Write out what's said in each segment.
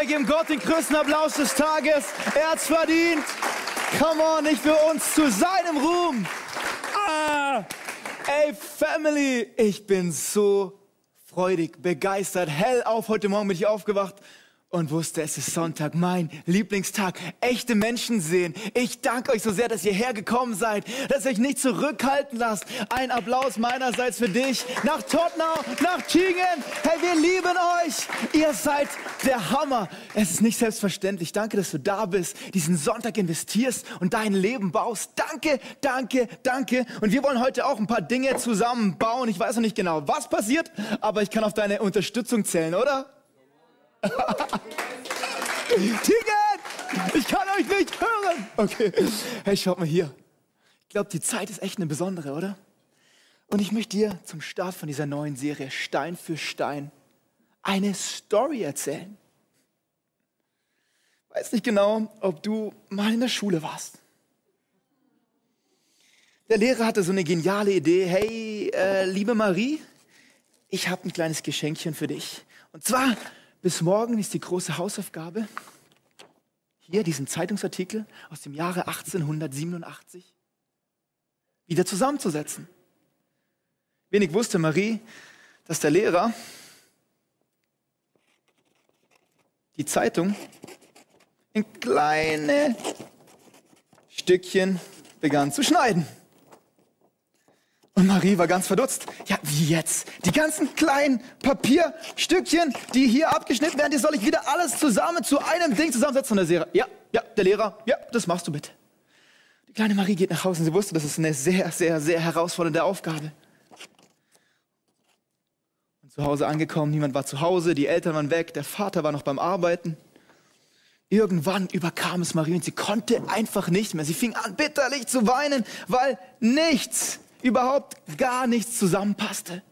wir geben Gott den größten Applaus des Tages. Er hat's verdient. Come on, nicht für uns, zu seinem Ruhm. Ah, ey, Family, ich bin so freudig, begeistert, hell auf. Heute Morgen bin ich aufgewacht und wusste, es ist Sonntag, mein Lieblingstag. Echte Menschen sehen. Ich danke euch so sehr, dass ihr hergekommen seid, dass ihr euch nicht zurückhalten lasst. Ein Applaus meinerseits für dich. Nach Tottenau, nach Tübingen. Hey, wir lieben euch. Ihr seid der Hammer. Es ist nicht selbstverständlich. Danke, dass du da bist, diesen Sonntag investierst und dein Leben baust. Danke, danke, danke. Und wir wollen heute auch ein paar Dinge zusammenbauen. Ich weiß noch nicht genau, was passiert, aber ich kann auf deine Unterstützung zählen, oder? Tigen! Ich kann euch nicht hören! Okay. Hey, schaut mal hier. Ich glaube, die Zeit ist echt eine besondere, oder? Und ich möchte dir zum Start von dieser neuen Serie Stein für Stein eine Story erzählen. Weiß nicht genau, ob du mal in der Schule warst. Der Lehrer hatte so eine geniale Idee. Hey, äh, liebe Marie, ich habe ein kleines Geschenkchen für dich. Und zwar bis morgen ist die große Hausaufgabe, hier diesen Zeitungsartikel aus dem Jahre 1887 wieder zusammenzusetzen. Wenig wusste Marie, dass der Lehrer die Zeitung in kleine Stückchen begann zu schneiden. Und Marie war ganz verdutzt. Ja, wie jetzt? Die ganzen kleinen Papierstückchen, die hier abgeschnitten werden, die soll ich wieder alles zusammen zu einem Ding zusammensetzen. Und der Lehrer, ja, ja, der Lehrer, ja, das machst du bitte. Die kleine Marie geht nach Hause und sie wusste, das ist eine sehr, sehr, sehr herausfordernde Aufgabe. Und zu Hause angekommen, niemand war zu Hause, die Eltern waren weg, der Vater war noch beim Arbeiten. Irgendwann überkam es Marie und sie konnte einfach nicht mehr. Sie fing an bitterlich zu weinen, weil nichts überhaupt gar nichts zusammenpasste.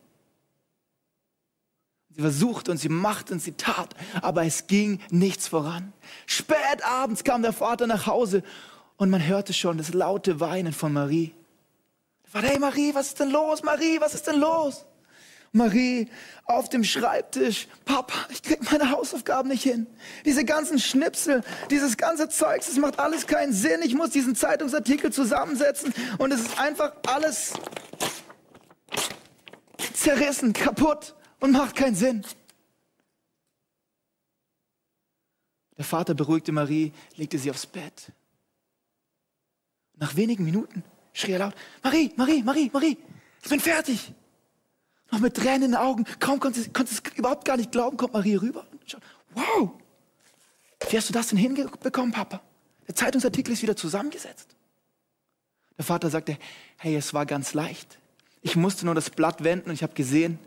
Sie versuchte und sie machte und sie tat, aber es ging nichts voran. Spät abends kam der Vater nach Hause und man hörte schon das laute Weinen von Marie. Vater, hey Marie, was ist denn los? Marie, was ist denn los? Marie auf dem Schreibtisch. Papa, ich krieg meine Hausaufgaben nicht hin. Diese ganzen Schnipsel, dieses ganze Zeugs, das macht alles keinen Sinn. Ich muss diesen Zeitungsartikel zusammensetzen und es ist einfach alles zerrissen, kaputt und macht keinen Sinn. Der Vater beruhigte Marie, legte sie aufs Bett. Nach wenigen Minuten schrie er laut, Marie, Marie, Marie, Marie, ich bin fertig. Noch mit Tränen in den Augen. Kaum konnte sie es überhaupt gar nicht glauben, kommt Marie rüber. Wow! Wie hast du das denn hinbekommen, Papa? Der Zeitungsartikel ist wieder zusammengesetzt. Der Vater sagte, hey, es war ganz leicht. Ich musste nur das Blatt wenden und ich habe gesehen,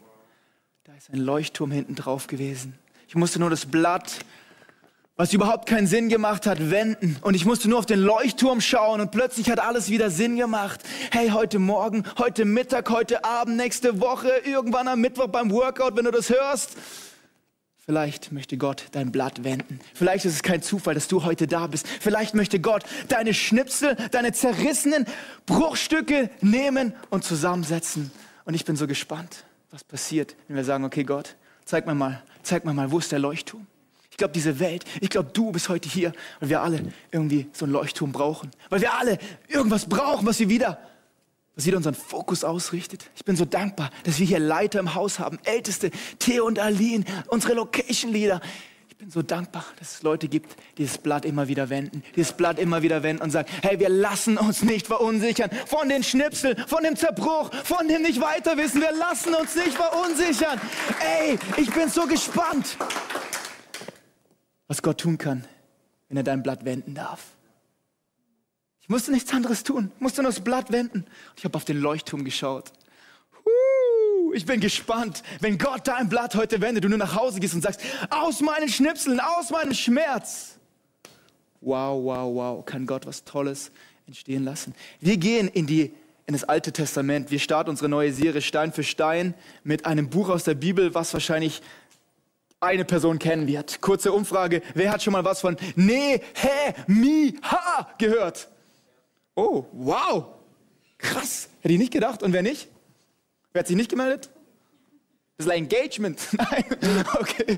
da ist ein Leuchtturm hinten drauf gewesen. Ich musste nur das Blatt was überhaupt keinen Sinn gemacht hat, wenden. Und ich musste nur auf den Leuchtturm schauen und plötzlich hat alles wieder Sinn gemacht. Hey, heute Morgen, heute Mittag, heute Abend, nächste Woche, irgendwann am Mittwoch beim Workout, wenn du das hörst. Vielleicht möchte Gott dein Blatt wenden. Vielleicht ist es kein Zufall, dass du heute da bist. Vielleicht möchte Gott deine Schnipsel, deine zerrissenen Bruchstücke nehmen und zusammensetzen. Und ich bin so gespannt, was passiert, wenn wir sagen, okay Gott, zeig mir mal, zeig mir mal, wo ist der Leuchtturm? Ich glaube, diese Welt, ich glaube, du bist heute hier, weil wir alle irgendwie so einen Leuchtturm brauchen. Weil wir alle irgendwas brauchen, was wir wieder, was wieder unseren Fokus ausrichtet. Ich bin so dankbar, dass wir hier Leiter im Haus haben, Älteste, Theo und Aline, unsere Location-Leader. Ich bin so dankbar, dass es Leute gibt, die das Blatt immer wieder wenden, die das Blatt immer wieder wenden und sagen, hey, wir lassen uns nicht verunsichern von den Schnipseln, von dem Zerbruch, von dem nicht weiterwissen. Wir lassen uns nicht verunsichern. Ey, ich bin so gespannt was Gott tun kann, wenn er dein Blatt wenden darf. Ich musste nichts anderes tun, musste nur das Blatt wenden. Und ich habe auf den Leuchtturm geschaut. Ich bin gespannt, wenn Gott dein Blatt heute wendet, du nur nach Hause gehst und sagst, aus meinen Schnipseln, aus meinem Schmerz. Wow, wow, wow, kann Gott was Tolles entstehen lassen. Wir gehen in die in das Alte Testament. Wir starten unsere neue Serie Stein für Stein mit einem Buch aus der Bibel, was wahrscheinlich eine Person kennen wird. Kurze Umfrage, wer hat schon mal was von Ne, Hä, Mi, Ha gehört? Oh, wow, krass, hätte ich nicht gedacht. Und wer nicht? Wer hat sich nicht gemeldet? Das ist Engagement. Nein. Okay.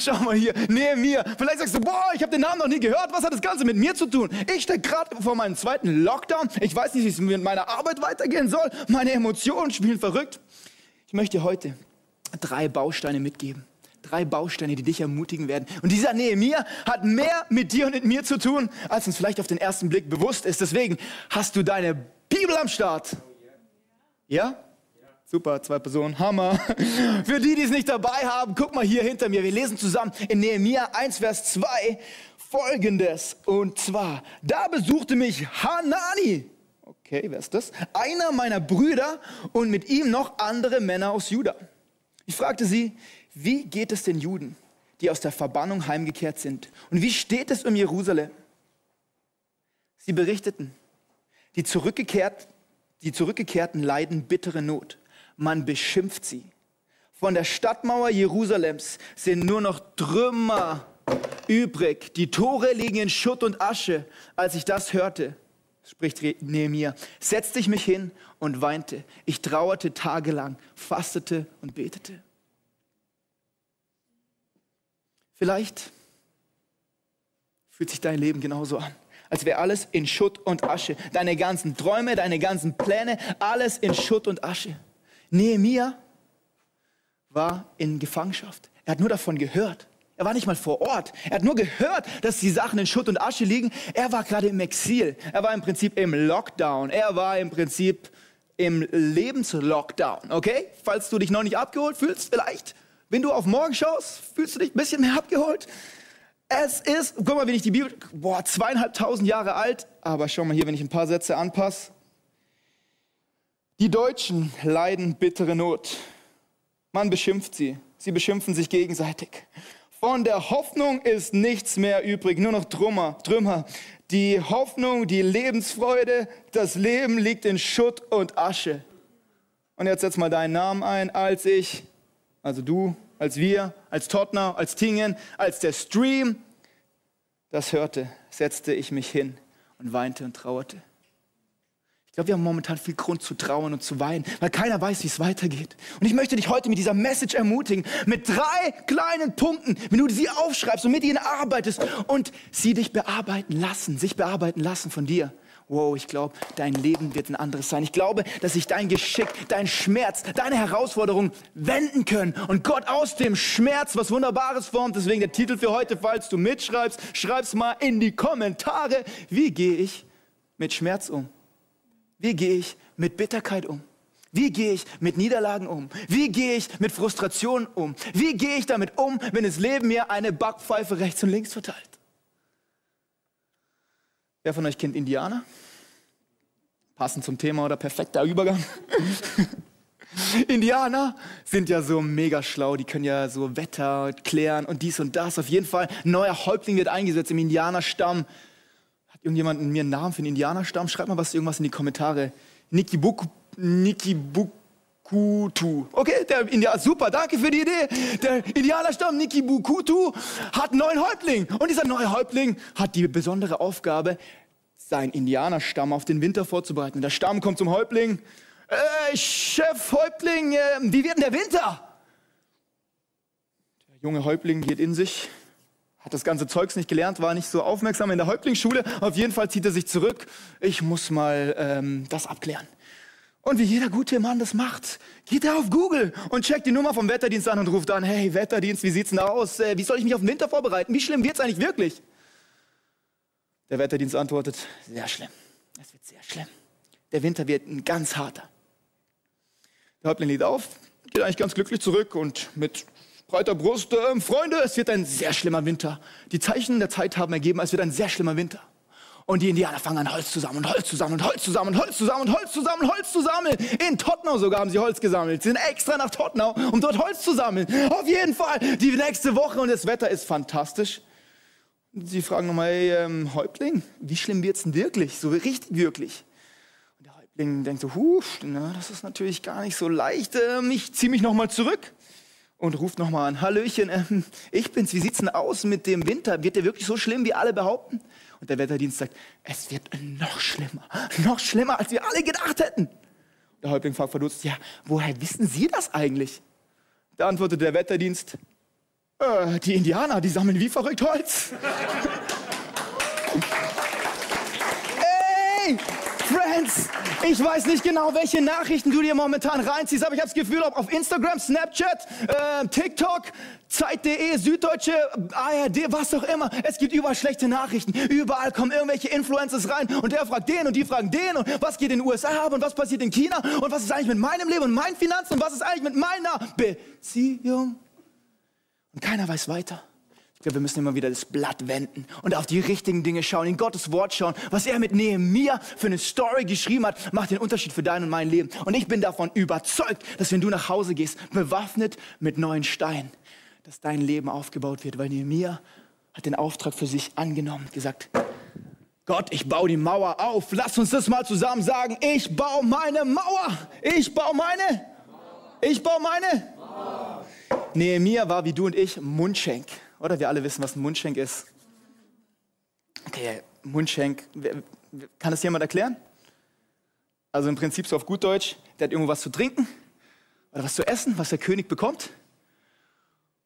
Schau mal hier. Nehemiah. Vielleicht sagst du, boah, ich habe den Namen noch nie gehört. Was hat das Ganze mit mir zu tun? Ich stecke gerade vor meinem zweiten Lockdown. Ich weiß nicht, wie es mit meiner Arbeit weitergehen soll. Meine Emotionen spielen verrückt. Ich möchte heute drei Bausteine mitgeben. Drei Bausteine, die dich ermutigen werden. Und dieser Nehemiah hat mehr mit dir und mit mir zu tun, als uns vielleicht auf den ersten Blick bewusst ist. Deswegen hast du deine Bibel am Start. Ja? Super, zwei Personen, Hammer. Für die, die es nicht dabei haben, guck mal hier hinter mir. Wir lesen zusammen in Nehemiah 1, Vers 2 folgendes. Und zwar, da besuchte mich Hanani. Okay, wer ist das? Einer meiner Brüder und mit ihm noch andere Männer aus Juda. Ich fragte sie, wie geht es den Juden, die aus der Verbannung heimgekehrt sind? Und wie steht es um Jerusalem? Sie berichteten, die, zurückgekehrt, die Zurückgekehrten leiden bittere Not man beschimpft sie. Von der Stadtmauer Jerusalems sind nur noch Trümmer übrig. Die Tore liegen in Schutt und Asche. Als ich das hörte, spricht Nehemiah, setzte ich mich hin und weinte. Ich trauerte tagelang, fastete und betete. Vielleicht fühlt sich dein Leben genauso an, als wäre alles in Schutt und Asche. Deine ganzen Träume, deine ganzen Pläne, alles in Schutt und Asche. Nehemia war in Gefangenschaft. Er hat nur davon gehört. Er war nicht mal vor Ort. Er hat nur gehört, dass die Sachen in Schutt und Asche liegen. Er war gerade im Exil. Er war im Prinzip im Lockdown. Er war im Prinzip im Lebenslockdown. Okay? Falls du dich noch nicht abgeholt fühlst, vielleicht, wenn du auf morgen schaust, fühlst du dich ein bisschen mehr abgeholt. Es ist, guck mal, wenn ich die Bibel, boah, zweieinhalbtausend Jahre alt, aber schau mal hier, wenn ich ein paar Sätze anpasse. Die Deutschen leiden bittere Not. Man beschimpft sie. Sie beschimpfen sich gegenseitig. Von der Hoffnung ist nichts mehr übrig, nur noch Trümmer, Trümmer. Die Hoffnung, die Lebensfreude, das Leben liegt in Schutt und Asche. Und jetzt setz mal deinen Namen ein, als ich, also du, als wir, als Tottenau, als Tingen, als der Stream das hörte, setzte ich mich hin und weinte und trauerte. Ich glaube, wir haben momentan viel Grund zu trauen und zu weinen, weil keiner weiß, wie es weitergeht. Und ich möchte dich heute mit dieser Message ermutigen, mit drei kleinen Punkten, wenn du sie aufschreibst und mit ihnen arbeitest und sie dich bearbeiten lassen, sich bearbeiten lassen von dir. Wow, ich glaube, dein Leben wird ein anderes sein. Ich glaube, dass sich dein Geschick, dein Schmerz, deine Herausforderungen wenden können und Gott aus dem Schmerz was Wunderbares formt. Deswegen der Titel für heute, falls du mitschreibst, schreib's mal in die Kommentare. Wie gehe ich mit Schmerz um? Wie gehe ich mit Bitterkeit um? Wie gehe ich mit Niederlagen um? Wie gehe ich mit Frustration um? Wie gehe ich damit um, wenn das Leben mir eine Backpfeife rechts und links verteilt? Wer von euch kennt Indianer? Passend zum Thema oder perfekter Übergang? Indianer sind ja so mega schlau, die können ja so Wetter klären und dies und das. Auf jeden Fall, neuer Häuptling wird eingesetzt im Indianerstamm irgendjemand mir einen Namen für einen Indianerstamm? Schreibt mal was irgendwas in die Kommentare. Nikibuku, Nikibukutu. Okay, der Indianer, super, danke für die Idee. Der Indianerstamm Nikibukutu hat einen neuen Häuptling. Und dieser neue Häuptling hat die besondere Aufgabe, seinen Indianerstamm auf den Winter vorzubereiten. Und der Stamm kommt zum Häuptling. Äh, Chef, Häuptling, äh, wie wird denn der Winter? Der junge Häuptling geht in sich, hat das ganze Zeugs nicht gelernt, war nicht so aufmerksam in der Häuptlingsschule. Auf jeden Fall zieht er sich zurück. Ich muss mal ähm, das abklären. Und wie jeder gute Mann das macht, geht er auf Google und checkt die Nummer vom Wetterdienst an und ruft an, hey Wetterdienst, wie sieht's denn aus? Äh, wie soll ich mich auf den Winter vorbereiten? Wie schlimm wird's eigentlich wirklich? Der Wetterdienst antwortet, sehr schlimm. Es wird sehr schlimm. Der Winter wird ein ganz harter. Der Häuptling liegt auf, geht eigentlich ganz glücklich zurück und mit breiter Brust. Äh, Freunde, es wird ein sehr schlimmer Winter. Die Zeichen der Zeit haben ergeben, es wird ein sehr schlimmer Winter. Und die Indianer fangen an, Holz zu sammeln und Holz zu sammeln und Holz zu sammeln und Holz zu sammeln und Holz zu sammeln und Holz zu sammeln. In Tottenau sogar haben sie Holz gesammelt. Sie sind extra nach Tottenau, um dort Holz zu sammeln. Auf jeden Fall die nächste Woche und das Wetter ist fantastisch. Sie fragen nochmal, hey, ähm, Häuptling, wie schlimm wird es denn wirklich? So richtig wirklich? Und der Häuptling denkt so, huh, na, das ist natürlich gar nicht so leicht. Ähm, ich ziehe mich nochmal zurück und ruft nochmal an, Hallöchen, ähm, ich bin's, wie sieht's denn aus mit dem Winter? Wird der wirklich so schlimm, wie alle behaupten? Und der Wetterdienst sagt, es wird noch schlimmer, noch schlimmer, als wir alle gedacht hätten. Der Häuptling fragt verdutzt, ja, woher wissen Sie das eigentlich? Da antwortete der Wetterdienst, äh, die Indianer, die sammeln wie verrückt Holz. Ey, Friends, ich weiß nicht genau, welche Nachrichten du dir momentan reinziehst, aber ich habe das Gefühl, ob auf Instagram, Snapchat, äh, TikTok, Zeit.de, Süddeutsche, ARD, was auch immer, es gibt überall schlechte Nachrichten. Überall kommen irgendwelche Influencers rein und der fragt den und die fragen den und was geht in den USA ab und was passiert in China und was ist eigentlich mit meinem Leben und meinen Finanzen und was ist eigentlich mit meiner Beziehung? Und keiner weiß weiter. Ich glaube, wir müssen immer wieder das Blatt wenden und auf die richtigen Dinge schauen, in Gottes Wort schauen. Was er mit Nehemiah für eine Story geschrieben hat, macht den Unterschied für dein und mein Leben. Und ich bin davon überzeugt, dass wenn du nach Hause gehst, bewaffnet mit neuen Steinen, dass dein Leben aufgebaut wird, weil Nehemiah hat den Auftrag für sich angenommen, gesagt, Gott, ich baue die Mauer auf. Lass uns das mal zusammen sagen. Ich baue meine Mauer. Ich baue meine. Ich baue meine. Nehemiah war wie du und ich Mundschenk. Oder wir alle wissen, was ein Mundschenk ist. Okay, Mundschenk, kann das jemand erklären? Also im Prinzip so auf gut Deutsch, der hat irgendwo was zu trinken oder was zu essen, was der König bekommt.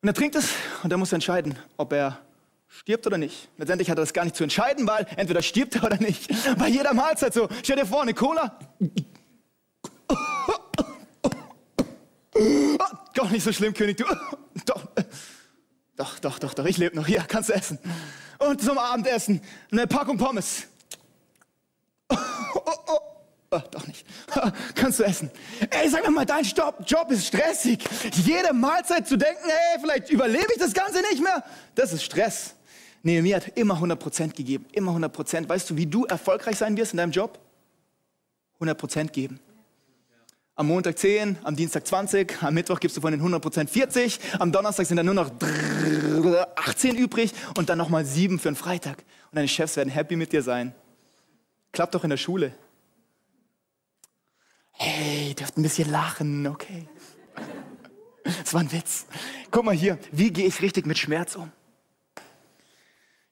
Und er trinkt es und er muss entscheiden, ob er stirbt oder nicht. Letztendlich hat er das gar nicht zu entscheiden, weil entweder stirbt er oder nicht. Bei jeder Mahlzeit so. Stell dir vor, eine Cola. Gott, nicht so schlimm, König. Du. Doch. Doch, doch, doch, doch, ich lebe noch. Ja, kannst du essen. Und zum Abendessen eine Packung Pommes. Oh, oh, oh. Oh, doch nicht. Kannst du essen. Ey, sag mir mal, dein Job ist stressig. Jede Mahlzeit zu denken, ey, vielleicht überlebe ich das Ganze nicht mehr. Das ist Stress. Nehemiah hat immer 100% gegeben. Immer 100%. Weißt du, wie du erfolgreich sein wirst in deinem Job? 100% geben. Am Montag 10, am Dienstag 20, am Mittwoch gibst du von den 100% 40, am Donnerstag sind dann nur noch 18 übrig und dann nochmal 7 für den Freitag. Und deine Chefs werden happy mit dir sein. Klappt doch in der Schule. Hey, dürft ein bisschen lachen, okay. Das war ein Witz. Guck mal hier, wie gehe ich richtig mit Schmerz um?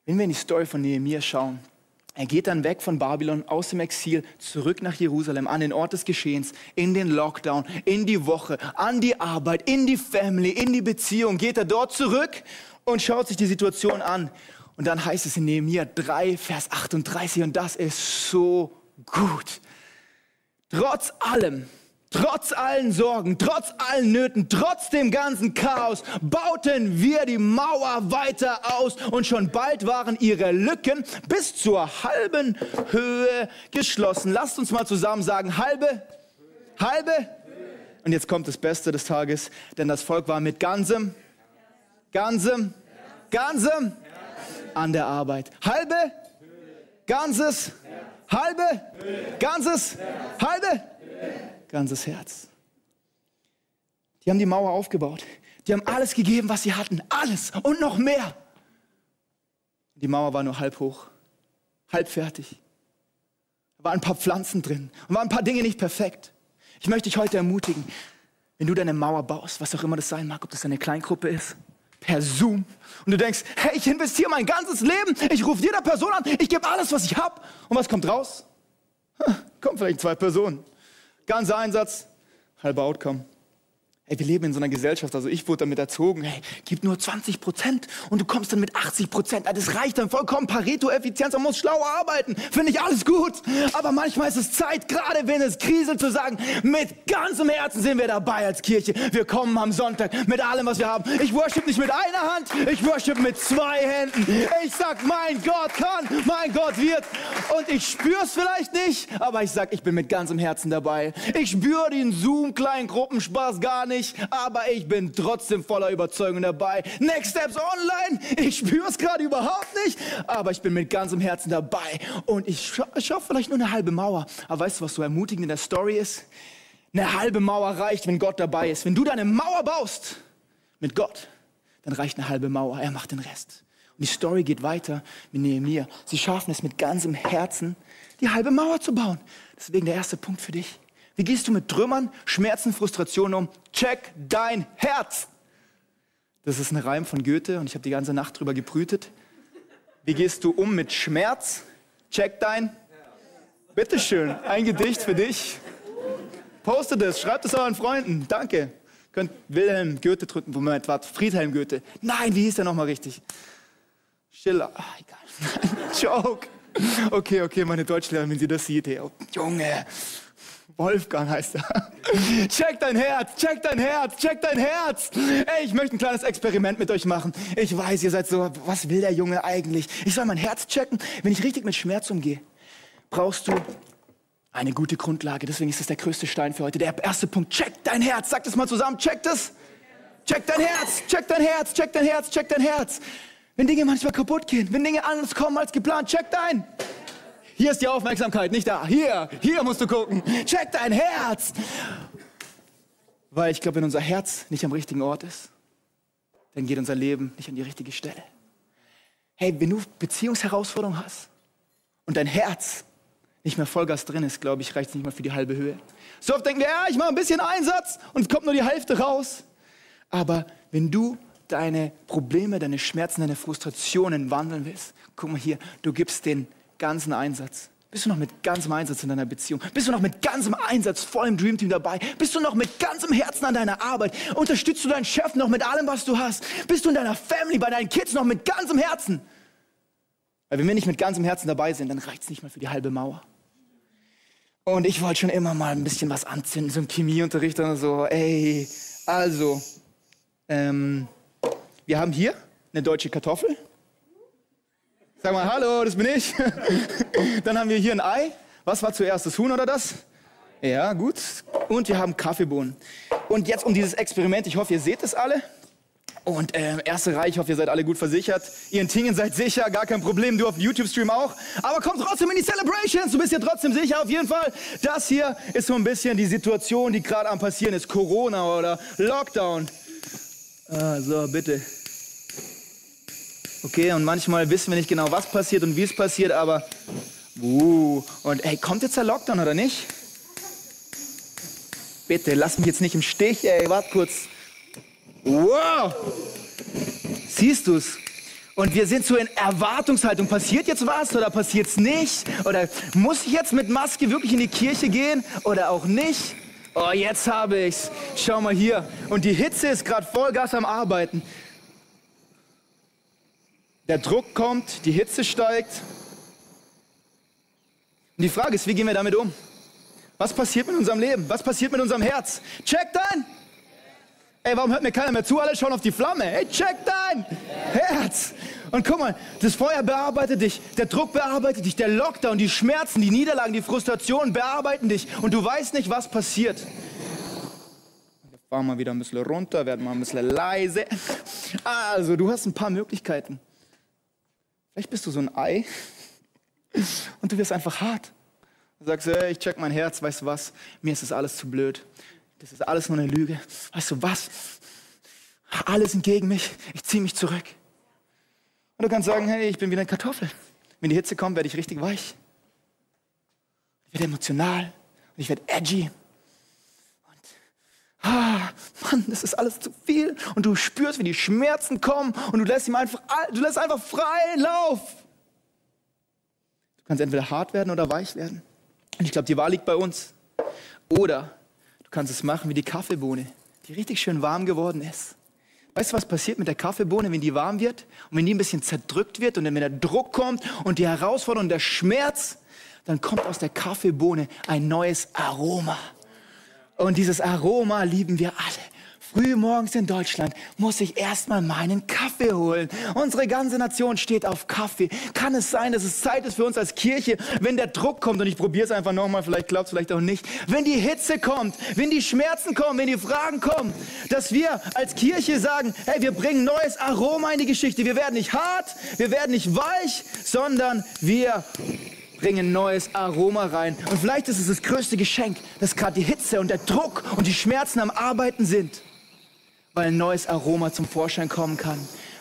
Wenn wir in die Story von Nehemiah schauen, er geht dann weg von Babylon aus dem Exil zurück nach Jerusalem, an den Ort des Geschehens, in den Lockdown, in die Woche, an die Arbeit, in die Family, in die Beziehung. Geht er dort zurück und schaut sich die Situation an. Und dann heißt es in Nehemiah 3, Vers 38, und das ist so gut. Trotz allem Trotz allen Sorgen, trotz allen Nöten, trotz dem ganzen Chaos bauten wir die Mauer weiter aus und schon bald waren ihre Lücken bis zur halben Höhe geschlossen. Lasst uns mal zusammen sagen, halbe, halbe. Und jetzt kommt das Beste des Tages, denn das Volk war mit ganzem, ganzem, ganzem an der Arbeit. Halbe, ganzes, halbe, ganzes, halbe ganzes Herz. Die haben die Mauer aufgebaut. Die haben alles gegeben, was sie hatten. Alles und noch mehr. Die Mauer war nur halb hoch, halb fertig. Da waren ein paar Pflanzen drin und waren ein paar Dinge nicht perfekt. Ich möchte dich heute ermutigen, wenn du deine Mauer baust, was auch immer das sein mag, ob das eine Kleingruppe ist, per Zoom, und du denkst, hey, ich investiere mein ganzes Leben, ich rufe jeder Person an, ich gebe alles, was ich habe. Und was kommt raus? Hm, kommt vielleicht zwei Personen. Ganzer Einsatz, halber Outcome. Hey, wir leben in so einer Gesellschaft, also ich wurde damit erzogen, hey, gib nur 20 Prozent und du kommst dann mit 80 Prozent. Das reicht dann vollkommen, Pareto-Effizienz, man muss schlauer arbeiten, finde ich alles gut. Aber manchmal ist es Zeit, gerade wenn es kriselt, zu sagen, mit ganzem Herzen sind wir dabei als Kirche. Wir kommen am Sonntag mit allem, was wir haben. Ich worship nicht mit einer Hand, ich worship mit zwei Händen. Ich sag, mein Gott kann, mein Gott wird. Und ich spüre es vielleicht nicht, aber ich sag, ich bin mit ganzem Herzen dabei. Ich spüre den Zoom-kleinen Gruppenspaß gar nicht nicht, aber ich bin trotzdem voller Überzeugung dabei. Next Steps Online, ich spüre es gerade überhaupt nicht, aber ich bin mit ganzem Herzen dabei. Und ich schaffe scha vielleicht nur eine halbe Mauer. Aber weißt du, was so ermutigend in der Story ist? Eine halbe Mauer reicht, wenn Gott dabei ist. Wenn du deine Mauer baust mit Gott, dann reicht eine halbe Mauer. Er macht den Rest. Und die Story geht weiter mit Nehemiah. Sie schaffen es mit ganzem Herzen, die halbe Mauer zu bauen. Deswegen der erste Punkt für dich. Wie gehst du mit Trümmern, Schmerzen, Frustrationen um? Check dein Herz. Das ist ein Reim von Goethe und ich habe die ganze Nacht drüber gebrütet. Wie gehst du um mit Schmerz? Check dein. Bitteschön, ein Gedicht für dich. Postet es, schreibt es euren Freunden. Danke. Könnt Wilhelm Goethe drücken, Moment, warte, Friedhelm Goethe. Nein, wie hieß der nochmal richtig? Schiller. Ah, egal. Joke. Okay, okay, meine Deutschlehrerin, wenn sie das sieht, hey, oh, Junge. Wolfgang heißt er. check dein Herz, check dein Herz, check dein Herz. Ey, ich möchte ein kleines Experiment mit euch machen. Ich weiß, ihr seid so, was will der Junge eigentlich? Ich soll mein Herz checken. Wenn ich richtig mit Schmerz umgehe, brauchst du eine gute Grundlage. Deswegen ist das der größte Stein für heute. Der erste Punkt, check dein Herz. Sag das mal zusammen, check das. Check dein Herz, check dein Herz, check dein Herz, check dein Herz. Wenn Dinge manchmal kaputt gehen, wenn Dinge anders kommen als geplant, check dein. Hier ist die Aufmerksamkeit, nicht da. Hier, hier musst du gucken. Check dein Herz. Weil ich glaube, wenn unser Herz nicht am richtigen Ort ist, dann geht unser Leben nicht an die richtige Stelle. Hey, wenn du Beziehungsherausforderungen hast und dein Herz nicht mehr Vollgas drin ist, glaube ich, reicht es nicht mal für die halbe Höhe. So oft denken wir, ja, ich mache ein bisschen Einsatz und es kommt nur die Hälfte raus. Aber wenn du deine Probleme, deine Schmerzen, deine Frustrationen wandeln willst, guck mal hier, du gibst den ganzen Einsatz. Bist du noch mit ganzem Einsatz in deiner Beziehung? Bist du noch mit ganzem Einsatz voll im Dreamteam dabei? Bist du noch mit ganzem Herzen an deiner Arbeit? Unterstützt du deinen Chef noch mit allem, was du hast? Bist du in deiner Family, bei deinen Kids noch mit ganzem Herzen? Weil wenn wir nicht mit ganzem Herzen dabei sind, dann reicht es nicht mehr für die halbe Mauer. Und ich wollte schon immer mal ein bisschen was anzünden, so im Chemieunterricht oder so. Ey, also, ähm, wir haben hier eine deutsche Kartoffel. Sag mal, hallo, das bin ich. Dann haben wir hier ein Ei. Was war zuerst, das Huhn oder das? Ja, gut. Und wir haben Kaffeebohnen. Und jetzt um dieses Experiment, ich hoffe, ihr seht es alle. Und äh, erste Reihe, ich hoffe, ihr seid alle gut versichert. Ihr in Tingen seid sicher, gar kein Problem. Du auf dem YouTube-Stream auch. Aber kommt trotzdem in die Celebrations. Du bist ja trotzdem sicher, auf jeden Fall. Das hier ist so ein bisschen die Situation, die gerade am passieren ist. Corona oder Lockdown. Ah, so, bitte. Okay, und manchmal wissen wir nicht genau, was passiert und wie es passiert, aber. Uh, und hey, kommt jetzt der Lockdown oder nicht? Bitte, lass mich jetzt nicht im Stich, ey, warte kurz. Wow! Siehst du's? Und wir sind so in Erwartungshaltung. Passiert jetzt was oder passiert es nicht? Oder muss ich jetzt mit Maske wirklich in die Kirche gehen oder auch nicht? Oh, jetzt habe ich's. Schau mal hier. Und die Hitze ist gerade Vollgas am Arbeiten. Der Druck kommt, die Hitze steigt. Und die Frage ist, wie gehen wir damit um? Was passiert mit unserem Leben? Was passiert mit unserem Herz? Check dein Ey, warum hört mir keiner mehr zu? Alle schauen auf die Flamme. Ey, check dein Herz. Und guck mal, das Feuer bearbeitet dich, der Druck bearbeitet dich, der Lockdown, die Schmerzen, die Niederlagen, die Frustrationen bearbeiten dich und du weißt nicht, was passiert. Wir fahren mal wieder ein bisschen runter, werden mal ein bisschen leise. Also, du hast ein paar Möglichkeiten. Vielleicht bist du so ein Ei und du wirst einfach hart. Du sagst, ey, ich check mein Herz, weißt du was? Mir ist das alles zu blöd. Das ist alles nur eine Lüge. Weißt du was? Alle sind gegen mich. Ich ziehe mich zurück. Und du kannst sagen, hey, ich bin wie eine Kartoffel. Wenn die Hitze kommt, werde ich richtig weich. Ich werde emotional und ich werde edgy. Und, ah, Mann, das ist alles zu viel. Und du spürst, wie die Schmerzen kommen und du lässt ihm einfach, du lässt einfach freien Lauf. Du kannst entweder hart werden oder weich werden. Und ich glaube, die Wahl liegt bei uns. Oder kannst es machen wie die Kaffeebohne, die richtig schön warm geworden ist. Weißt du, was passiert mit der Kaffeebohne, wenn die warm wird und wenn die ein bisschen zerdrückt wird und wenn der Druck kommt und die Herausforderung, der Schmerz, dann kommt aus der Kaffeebohne ein neues Aroma. Und dieses Aroma lieben wir alle. Früh morgens in Deutschland muss ich erstmal meinen Kaffee holen. Unsere ganze Nation steht auf Kaffee. Kann es sein, dass es Zeit ist für uns als Kirche, wenn der Druck kommt, und ich probiere es einfach nochmal, vielleicht klappt es vielleicht auch nicht, wenn die Hitze kommt, wenn die Schmerzen kommen, wenn die Fragen kommen, dass wir als Kirche sagen, hey, wir bringen neues Aroma in die Geschichte. Wir werden nicht hart, wir werden nicht weich, sondern wir bringen neues Aroma rein. Und vielleicht ist es das größte Geschenk, dass gerade die Hitze und der Druck und die Schmerzen am Arbeiten sind weil ein neues Aroma zum Vorschein kommen kann.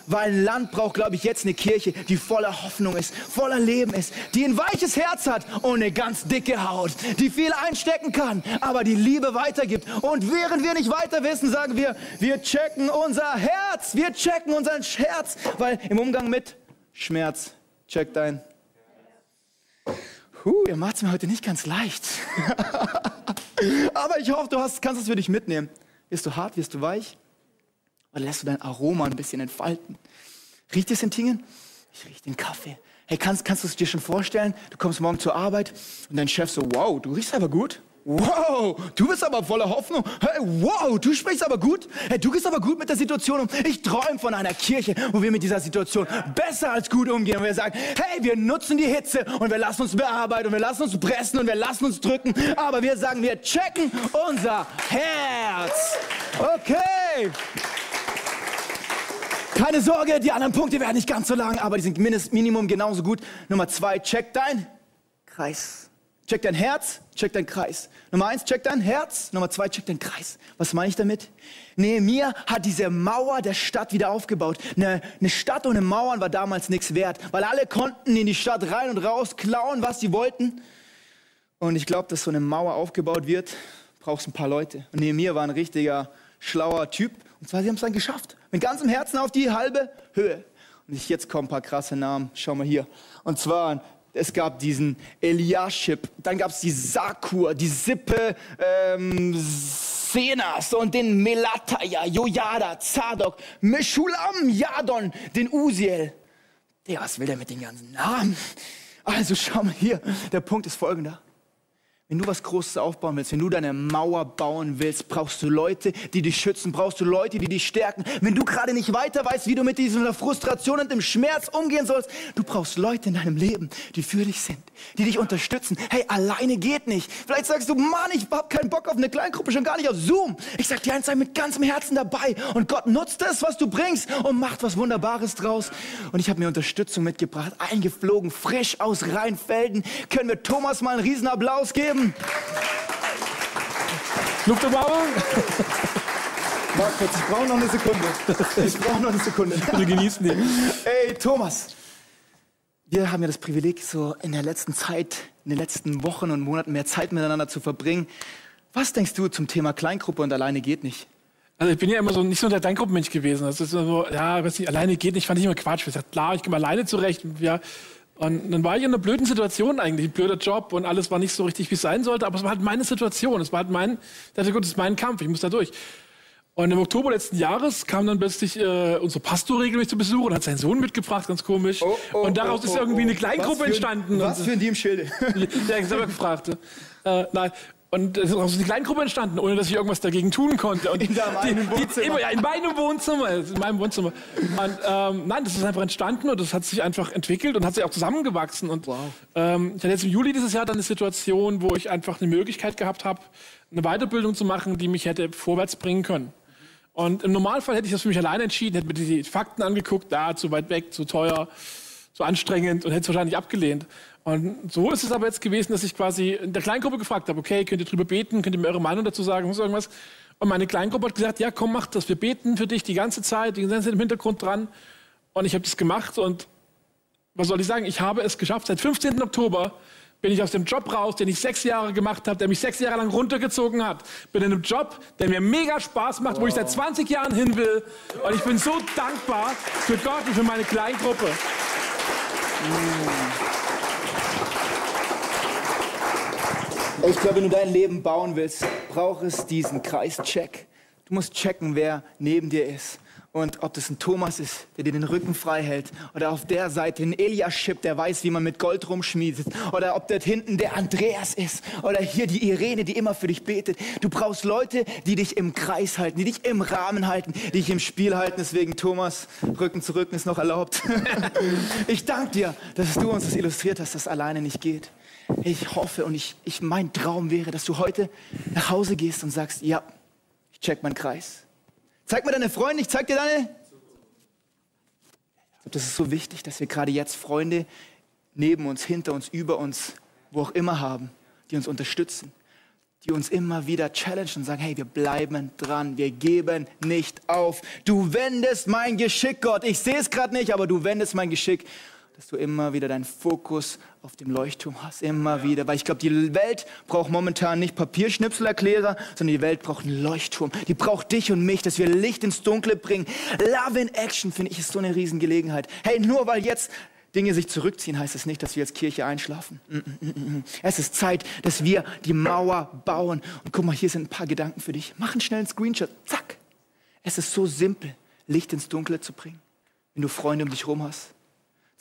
Weil ein Land braucht, glaube ich, jetzt eine Kirche, die voller Hoffnung ist, voller Leben ist, die ein weiches Herz hat und eine ganz dicke Haut, die viel einstecken kann, aber die Liebe weitergibt. Und während wir nicht weiter wissen, sagen wir, wir checken unser Herz, wir checken unser Herz, weil im Umgang mit Schmerz, check dein. Huh, ihr macht es mir heute nicht ganz leicht. aber ich hoffe, du hast, kannst es für dich mitnehmen. Wirst du hart, wirst du weich? Oder lässt du dein Aroma ein bisschen entfalten? Riecht es in Tingen? Ich rieche den Kaffee. Hey, kannst, kannst du es dir schon vorstellen? Du kommst morgen zur Arbeit und dein Chef so, wow, du riechst aber gut. Wow, du bist aber voller Hoffnung. Hey, wow, du sprichst aber gut. Hey, du gehst aber gut mit der Situation um. Ich träume von einer Kirche, wo wir mit dieser Situation besser als gut umgehen. Und wir sagen, hey, wir nutzen die Hitze und wir lassen uns bearbeiten und wir lassen uns pressen und wir lassen uns drücken. Aber wir sagen, wir checken unser Herz. Okay. Keine Sorge, die anderen Punkte werden nicht ganz so lang, aber die sind Minimum genauso gut. Nummer zwei, check dein Kreis. Check dein Herz, check dein Kreis. Nummer eins, check dein Herz. Nummer zwei, check dein Kreis. Was meine ich damit? Nehemiah hat diese Mauer der Stadt wieder aufgebaut. Eine, eine Stadt ohne Mauern war damals nichts wert, weil alle konnten in die Stadt rein und raus klauen, was sie wollten. Und ich glaube, dass so eine Mauer aufgebaut wird, brauchst ein paar Leute. Und Nehemiah war ein richtiger, schlauer Typ. Und zwar, sie haben es dann geschafft. Mit ganzem Herzen auf die halbe Höhe. Und jetzt kommen ein paar krasse Namen. Schau mal hier. Und zwar es gab diesen Eliashib, dann gab es die Sakur, die Sippe ähm, Senas und den Melataja, Jojada, Zadok, Meshulam, Jadon, den Uziel. Der, was will der mit den ganzen Namen? Also schau mal hier, der Punkt ist folgender. Wenn du was Großes aufbauen willst, wenn du deine Mauer bauen willst, brauchst du Leute, die dich schützen, brauchst du Leute, die dich stärken. Wenn du gerade nicht weiter weißt, wie du mit dieser Frustration und dem Schmerz umgehen sollst, du brauchst Leute in deinem Leben, die für dich sind, die dich unterstützen. Hey, alleine geht nicht. Vielleicht sagst du, Mann, ich hab keinen Bock auf eine Kleingruppe, schon gar nicht auf Zoom. Ich sag dir eins, sei mit ganzem Herzen dabei und Gott nutzt das, was du bringst und macht was Wunderbares draus. Und ich habe mir Unterstützung mitgebracht, eingeflogen, frisch aus Rheinfelden. Können wir Thomas mal einen Riesenapplaus geben? Leben. Lufterbarung. Markus, ich brauche noch eine Sekunde. Ich brauche noch eine Sekunde. Bitte genießen die. Ey, Thomas. Wir haben ja das Privileg, so in der letzten Zeit, in den letzten Wochen und Monaten mehr Zeit miteinander zu verbringen. Was denkst du zum Thema Kleingruppe und alleine geht nicht? Also ich bin ja immer so nicht so der Kleingruppenmensch gewesen. Das ist so, ja, weiß nicht, alleine geht nicht, fand ich immer Quatsch. Ich dachte, klar, ich komme alleine zurecht. Ja, und dann war ich in einer blöden Situation eigentlich, ein blöder Job und alles war nicht so richtig, wie es sein sollte, aber es war halt meine Situation, es war halt mein, ich dachte, gut, das ist mein Kampf, ich muss da durch. Und im Oktober letzten Jahres kam dann plötzlich äh, unser Pastor regelmäßig zu Besuch und hat seinen Sohn mitgebracht, ganz komisch. Oh, oh, und daraus oh, ist irgendwie eine oh, oh. Kleingruppe was entstanden. Was für ein Diebschilde? Ja, ich selber gefragt. Äh, nein. Und es ist auch so eine Kleingruppe entstanden, ohne dass ich irgendwas dagegen tun konnte. Und in deinem Wohnzimmer? Immer, ja, in meinem Wohnzimmer. In meinem Wohnzimmer. Und, ähm, nein, das ist einfach entstanden und das hat sich einfach entwickelt und hat sich auch zusammengewachsen. Und wow. ähm, ich hatte jetzt im Juli dieses Jahr dann eine Situation, wo ich einfach eine Möglichkeit gehabt habe, eine Weiterbildung zu machen, die mich hätte vorwärts bringen können. Und im Normalfall hätte ich das für mich alleine entschieden, hätte mir die Fakten angeguckt, da, zu weit weg, zu teuer, zu anstrengend und hätte es wahrscheinlich abgelehnt. Und so ist es aber jetzt gewesen, dass ich quasi in der Kleingruppe gefragt habe, okay, könnt ihr drüber beten, könnt ihr mir eure Meinung dazu sagen, muss irgendwas? Und meine Kleingruppe hat gesagt, ja, komm, mach das, wir beten für dich die ganze Zeit, die Zeit im Hintergrund dran. Und ich habe das gemacht und was soll ich sagen, ich habe es geschafft. Seit 15. Oktober bin ich aus dem Job raus, den ich sechs Jahre gemacht habe, der mich sechs Jahre lang runtergezogen hat. Bin in einem Job, der mir mega Spaß macht, wow. wo ich seit 20 Jahren hin will. Und ich bin so dankbar für Gott und für meine Kleingruppe. Mm. Ich glaube, wenn du dein Leben bauen willst, braucht es diesen Kreischeck. Du musst checken, wer neben dir ist. Und ob das ein Thomas ist, der dir den Rücken frei hält, oder auf der Seite ein Eliashib, der weiß, wie man mit Gold rumschmiedet, oder ob dort hinten der Andreas ist, oder hier die Irene, die immer für dich betet. Du brauchst Leute, die dich im Kreis halten, die dich im Rahmen halten, die dich im Spiel halten. Deswegen, Thomas, Rücken zu Rücken ist noch erlaubt. ich danke dir, dass du uns das illustriert hast, dass das alleine nicht geht. Ich hoffe und ich, ich, mein Traum wäre, dass du heute nach Hause gehst und sagst, ja, ich check meinen Kreis. Zeig mir deine Freunde, ich zeig dir deine. Das ist so wichtig, dass wir gerade jetzt Freunde neben uns, hinter uns, über uns, wo auch immer haben, die uns unterstützen, die uns immer wieder challengen und sagen, hey, wir bleiben dran, wir geben nicht auf. Du wendest mein Geschick, Gott. Ich sehe es gerade nicht, aber du wendest mein Geschick dass du immer wieder deinen Fokus auf dem Leuchtturm hast. Immer ja. wieder. Weil ich glaube, die Welt braucht momentan nicht Papierschnipselerklärer, sondern die Welt braucht einen Leuchtturm. Die braucht dich und mich, dass wir Licht ins Dunkle bringen. Love in Action, finde ich, ist so eine Riesengelegenheit. Hey, nur weil jetzt Dinge sich zurückziehen, heißt es nicht, dass wir als Kirche einschlafen. Mm, mm, mm, es ist Zeit, dass wir die Mauer bauen. Und guck mal, hier sind ein paar Gedanken für dich. Mach einen schnellen Screenshot. Zack. Es ist so simpel, Licht ins Dunkle zu bringen, wenn du Freunde um dich herum hast.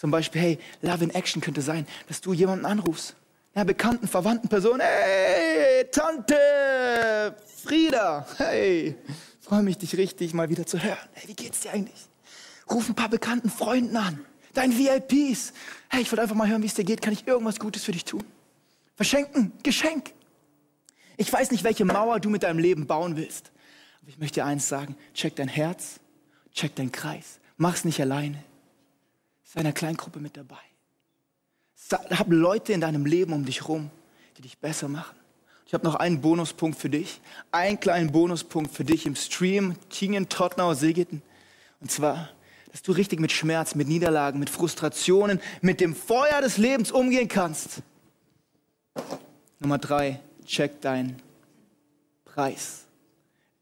Zum Beispiel, hey, Love in Action könnte sein, dass du jemanden anrufst. Einer bekannten, verwandten Person. Hey, Tante Frieda. Hey, freue mich, dich richtig mal wieder zu hören. Hey, wie geht's dir eigentlich? Ruf ein paar bekannten Freunden an deinen VIPs. Hey, ich wollte einfach mal hören, wie es dir geht. Kann ich irgendwas Gutes für dich tun? Verschenken, Geschenk. Ich weiß nicht, welche Mauer du mit deinem Leben bauen willst. Aber ich möchte dir eins sagen. Check dein Herz, check deinen Kreis. Mach's nicht alleine. Sei einer Kleingruppe mit dabei. Hab Leute in deinem Leben um dich rum, die dich besser machen. Ich habe noch einen Bonuspunkt für dich. Einen kleinen Bonuspunkt für dich im Stream. Tingen, Tottenau, Segeten. Und zwar, dass du richtig mit Schmerz, mit Niederlagen, mit Frustrationen, mit dem Feuer des Lebens umgehen kannst. Nummer drei, check deinen Preis.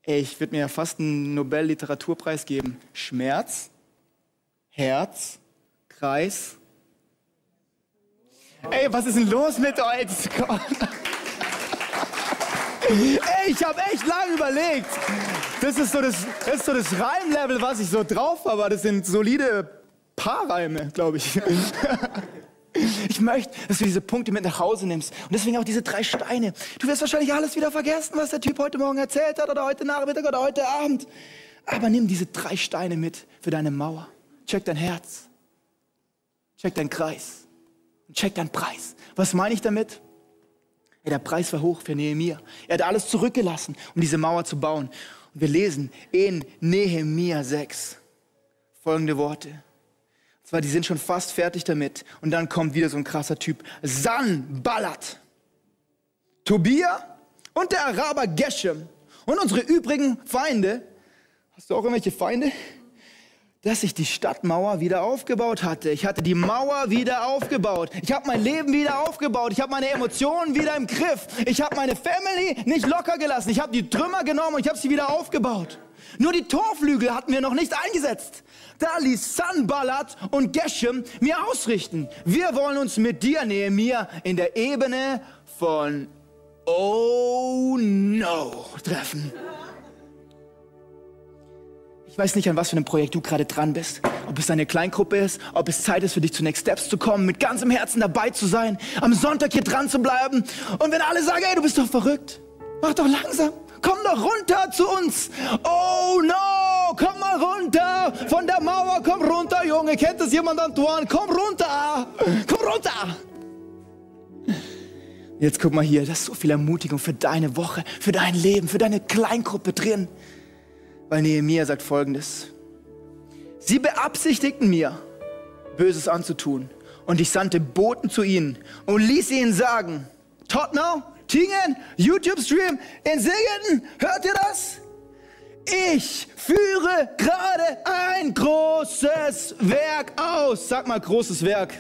Ey, ich würde mir ja fast einen Nobel-Literaturpreis geben. Schmerz, Herz, Kreis. Ey, was ist denn los mit euch? Ey, ich habe echt lange überlegt. Das ist so das, das, ist so das Reimlevel, was ich so drauf habe. Das sind solide Paarreime, glaube ich. Ich möchte, dass du diese Punkte mit nach Hause nimmst. Und deswegen auch diese drei Steine. Du wirst wahrscheinlich alles wieder vergessen, was der Typ heute Morgen erzählt hat oder heute Nachmittag oder heute Abend. Aber nimm diese drei Steine mit für deine Mauer. Check dein Herz. Check deinen Kreis. Und check deinen Preis. Was meine ich damit? Ja, der Preis war hoch für Nehemiah. Er hat alles zurückgelassen, um diese Mauer zu bauen. Und wir lesen in Nehemiah 6 folgende Worte. Und zwar, die sind schon fast fertig damit. Und dann kommt wieder so ein krasser Typ. Sanballat, Tobia und der Araber Geshem und unsere übrigen Feinde. Hast du auch irgendwelche Feinde? Dass ich die Stadtmauer wieder aufgebaut hatte. Ich hatte die Mauer wieder aufgebaut. Ich habe mein Leben wieder aufgebaut. Ich habe meine Emotionen wieder im Griff. Ich habe meine Family nicht locker gelassen. Ich habe die Trümmer genommen und ich habe sie wieder aufgebaut. Nur die Torflügel hatten wir noch nicht eingesetzt. Da ließ Sanballat und Geshem mir ausrichten. Wir wollen uns mit dir, Nehemiah, in der Ebene von Oh no treffen. Ich weiß nicht, an was für einem Projekt du gerade dran bist. Ob es eine Kleingruppe ist, ob es Zeit ist für dich zu Next Steps zu kommen, mit ganzem Herzen dabei zu sein, am Sonntag hier dran zu bleiben. Und wenn alle sagen, ey, du bist doch verrückt, mach doch langsam. Komm doch runter zu uns. Oh no, komm mal runter von der Mauer, komm runter, Junge. Kennt das jemand, Antoine? Komm runter, komm runter. Jetzt guck mal hier, da ist so viel Ermutigung für deine Woche, für dein Leben, für deine Kleingruppe drin. Weil Nehemiah sagt folgendes. Sie beabsichtigten mir, Böses anzutun. Und ich sandte Boten zu ihnen und ließ ihnen sagen, Tottenau, Tingen, YouTube-Stream in Segeten, hört ihr das? Ich führe gerade ein großes Werk aus. Sag mal, großes Werk.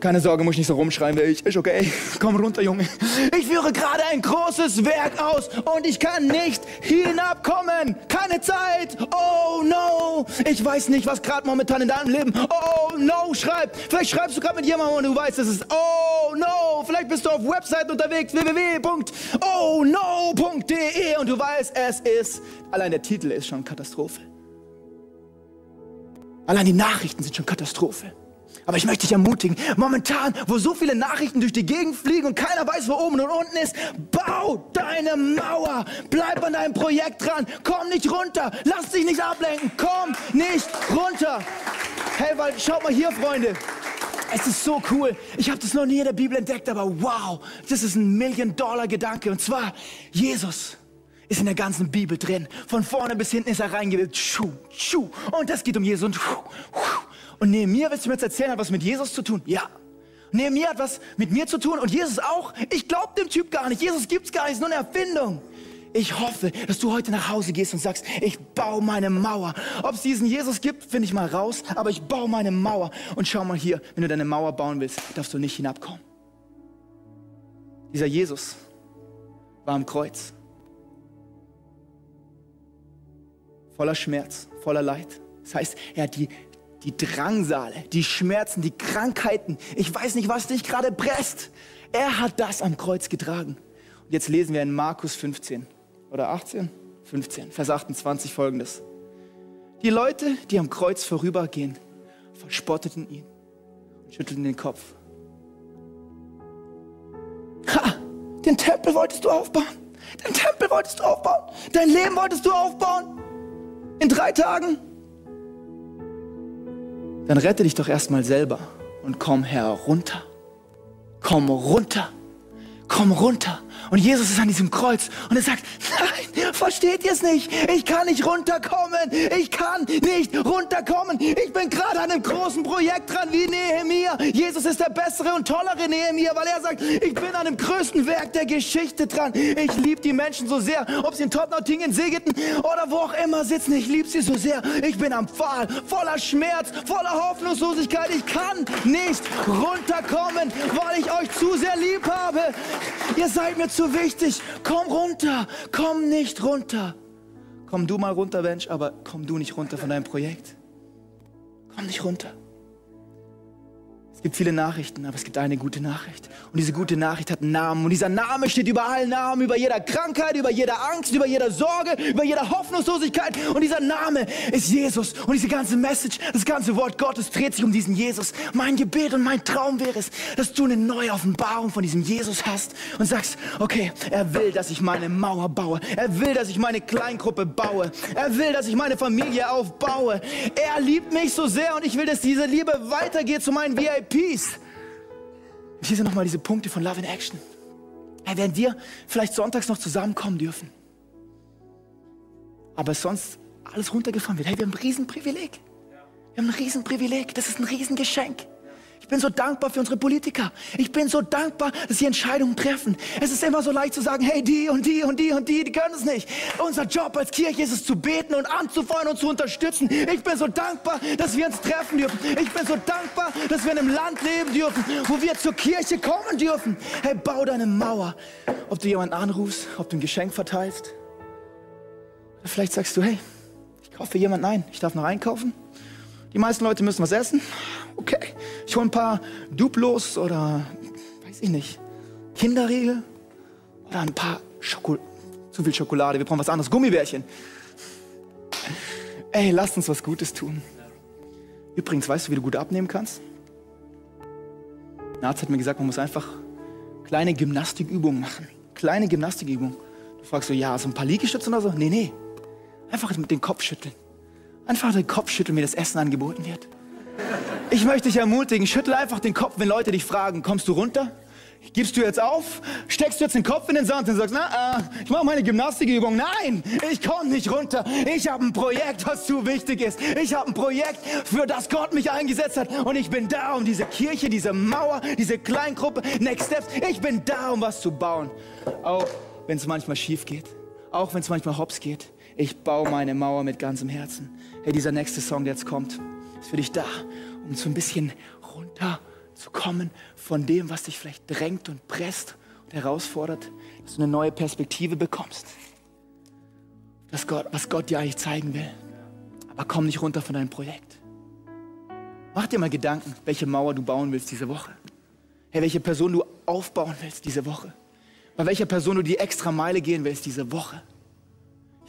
Keine Sorge, muss ich nicht so rumschreien wie ich. Ist okay. Komm runter, Junge. Ich führe gerade ein großes Werk aus und ich kann nicht hinabkommen. Keine Zeit. Oh no. Ich weiß nicht, was gerade momentan in deinem Leben Oh no schreibt. Vielleicht schreibst du gerade mit jemandem und du weißt, es ist Oh no. Vielleicht bist du auf Webseiten unterwegs www.ohno.de und du weißt, es ist. Allein der Titel ist schon Katastrophe. Allein die Nachrichten sind schon Katastrophe. Aber ich möchte dich ermutigen, momentan, wo so viele Nachrichten durch die Gegend fliegen und keiner weiß, wo oben und unten ist, bau deine Mauer. Bleib an deinem Projekt dran. Komm nicht runter. Lass dich nicht ablenken. Komm nicht runter. Hey, weil, schaut mal hier, Freunde. Es ist so cool. Ich habe das noch nie in der Bibel entdeckt, aber wow, das ist ein Million-Dollar-Gedanke. Und zwar, Jesus ist in der ganzen Bibel drin. Von vorne bis hinten ist er reingebildet. Und das geht um Jesus. Und und Nehemiah, willst du mir jetzt erzählen, hat was mit Jesus zu tun? Ja. Nehemiah hat was mit mir zu tun und Jesus auch. Ich glaube dem Typ gar nicht. Jesus gibt's gar nicht, ist nur eine Erfindung. Ich hoffe, dass du heute nach Hause gehst und sagst, ich baue meine Mauer. Ob es diesen Jesus gibt, finde ich mal raus, aber ich baue meine Mauer. Und schau mal hier, wenn du deine Mauer bauen willst, darfst du nicht hinabkommen. Dieser Jesus war am Kreuz. Voller Schmerz, voller Leid. Das heißt, er hat die die Drangsale, die Schmerzen, die Krankheiten, ich weiß nicht, was dich gerade presst. Er hat das am Kreuz getragen. Und jetzt lesen wir in Markus 15 oder 18, 15, Vers 28 folgendes. Die Leute, die am Kreuz vorübergehen, verspotteten ihn und schüttelten den Kopf. Ha, den Tempel wolltest du aufbauen. Den Tempel wolltest du aufbauen. Dein Leben wolltest du aufbauen. In drei Tagen. Dann rette dich doch erstmal selber und komm herunter. Komm runter. Komm runter. Und Jesus ist an diesem Kreuz und er sagt, nein, versteht ihr es nicht? Ich kann nicht runterkommen. Ich kann nicht runterkommen. Ich bin gerade an einem großen Projekt dran wie Nehemia. Jesus ist der bessere und tollere Nehemia, weil er sagt, ich bin an dem größten Werk der Geschichte dran. Ich liebe die Menschen so sehr, ob sie in Tottenham, Segeten oder wo auch immer sitzen. Ich liebe sie so sehr. Ich bin am Pfahl, voller Schmerz, voller Hoffnungslosigkeit. Ich kann nicht runterkommen, weil ich euch zu sehr lieb habe. Ihr seid mir zu wichtig. Komm runter. Komm nicht runter. Komm du mal runter, Mensch, aber komm du nicht runter von deinem Projekt. Komm nicht runter. Es gibt viele Nachrichten, aber es gibt eine gute Nachricht. Und diese gute Nachricht hat einen Namen. Und dieser Name steht über allen Namen, über jeder Krankheit, über jeder Angst, über jeder Sorge, über jeder Hoffnungslosigkeit. Und dieser Name ist Jesus. Und diese ganze Message, das ganze Wort Gottes dreht sich um diesen Jesus. Mein Gebet und mein Traum wäre es, dass du eine neue Offenbarung von diesem Jesus hast und sagst, okay, er will, dass ich meine Mauer baue. Er will, dass ich meine Kleingruppe baue. Er will, dass ich meine Familie aufbaue. Er liebt mich so sehr und ich will, dass diese Liebe weitergeht zu meinen VIP. Peace. Hier sind nochmal diese Punkte von Love in Action. Hey, werden wir vielleicht sonntags noch zusammenkommen dürfen, aber sonst alles runtergefahren wird. Hey, wir haben ein Riesenprivileg. Wir haben ein Riesenprivileg. Das ist ein Riesengeschenk. Ich bin so dankbar für unsere Politiker. Ich bin so dankbar, dass sie Entscheidungen treffen. Es ist immer so leicht zu sagen, hey, die und die und die und die, die können es nicht. Unser Job als Kirche ist es zu beten und anzufeuern und zu unterstützen. Ich bin so dankbar, dass wir uns treffen dürfen. Ich bin so dankbar, dass wir in einem Land leben dürfen, wo wir zur Kirche kommen dürfen. Hey, bau deine Mauer. Ob du jemanden anrufst, ob du ein Geschenk verteilst. Oder vielleicht sagst du, hey, ich kaufe jemanden ein. Ich darf noch einkaufen. Die meisten Leute müssen was essen. Okay, ich hole ein paar Duplos oder, weiß ich nicht, Kinderriegel oder ein paar Schokolade. Zu viel Schokolade, wir brauchen was anderes. Gummibärchen. Ey, lasst uns was Gutes tun. Übrigens, weißt du, wie du gut abnehmen kannst? Ein Arzt hat mir gesagt, man muss einfach kleine Gymnastikübungen machen. Kleine Gymnastikübungen. Du fragst so, ja, so ein paar Liegestütze oder so? Nee, nee. Einfach mit dem Kopf schütteln. Einfach den Kopf schütteln, wie das Essen angeboten wird. Ich möchte dich ermutigen, schüttel einfach den Kopf, wenn Leute dich fragen, kommst du runter? Gibst du jetzt auf? Steckst du jetzt den Kopf in den Sand und sagst, na, äh, ich mache meine Gymnastikübung. Nein, ich komme nicht runter. Ich habe ein Projekt, was zu wichtig ist. Ich habe ein Projekt, für das Gott mich eingesetzt hat. Und ich bin da, um diese Kirche, diese Mauer, diese Kleingruppe, Next Steps. Ich bin da, um was zu bauen. Auch wenn es manchmal schief geht. Auch wenn es manchmal hops geht. Ich baue meine Mauer mit ganzem Herzen. Hey, dieser nächste Song, der jetzt kommt, ist für dich da, um so ein bisschen runterzukommen von dem, was dich vielleicht drängt und presst und herausfordert, dass du eine neue Perspektive bekommst. Das Gott, was Gott dir eigentlich zeigen will. Aber komm nicht runter von deinem Projekt. Mach dir mal Gedanken, welche Mauer du bauen willst diese Woche. Hey, welche Person du aufbauen willst diese Woche. Bei welcher Person du die extra Meile gehen willst diese Woche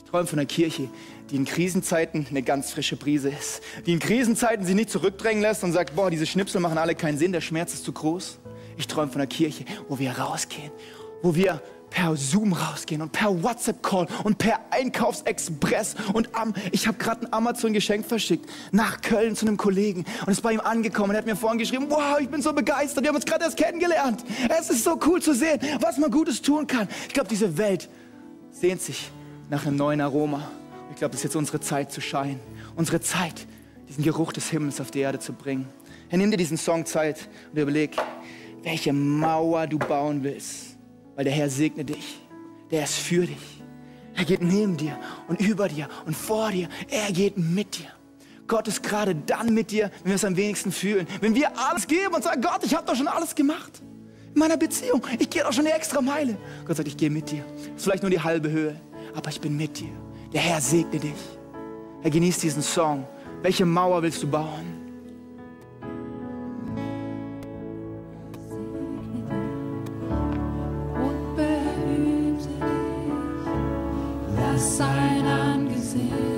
träume von einer Kirche, die in Krisenzeiten eine ganz frische Brise ist. Die in Krisenzeiten sich nicht zurückdrängen lässt und sagt, boah, diese Schnipsel machen alle keinen Sinn, der Schmerz ist zu groß. Ich träume von einer Kirche, wo wir rausgehen, wo wir per Zoom rausgehen und per WhatsApp-Call und per Einkaufsexpress und am, ich habe gerade ein Amazon-Geschenk verschickt nach Köln zu einem Kollegen und ist bei ihm angekommen. Er hat mir vorhin geschrieben, wow, ich bin so begeistert, wir haben uns gerade erst kennengelernt. Es ist so cool zu sehen, was man Gutes tun kann. Ich glaube, diese Welt sehnt sich nach einem neuen Aroma. Ich glaube, es ist jetzt unsere Zeit zu scheinen. Unsere Zeit, diesen Geruch des Himmels auf die Erde zu bringen. Herr, nimm dir diesen Song Zeit und überleg, welche Mauer du bauen willst. Weil der Herr segne dich. Der ist für dich. Er geht neben dir und über dir und vor dir. Er geht mit dir. Gott ist gerade dann mit dir, wenn wir es am wenigsten fühlen. Wenn wir alles geben und sagen, Gott, ich habe doch schon alles gemacht. In meiner Beziehung. Ich gehe doch schon die extra Meile. Gott sagt, ich gehe mit dir. Das ist vielleicht nur die halbe Höhe aber ich bin mit dir. Der Herr segne dich. Er genießt diesen Song. Welche Mauer willst du bauen? Und dich. Lass sein Angesicht.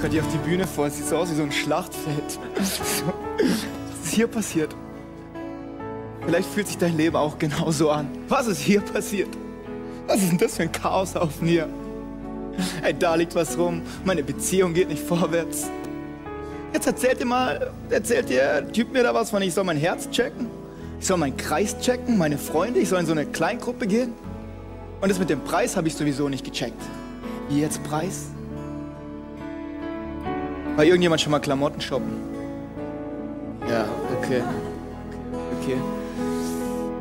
Gerade hier auf die Bühne vor. Es sieht so aus wie so ein Schlachtfeld. Was ist hier passiert? Vielleicht fühlt sich dein Leben auch genauso an. Was ist hier passiert? Was ist denn das für ein Chaos auf mir? Ey, da liegt was rum. Meine Beziehung geht nicht vorwärts. Jetzt erzählt ihr mal, erzählt ihr Typ mir da was von, ich soll mein Herz checken? Ich soll meinen Kreis checken, meine Freunde, ich soll in so eine Kleingruppe gehen? Und das mit dem Preis habe ich sowieso nicht gecheckt. Jetzt Preis? War irgendjemand schon mal Klamotten shoppen? Ja, okay. Okay.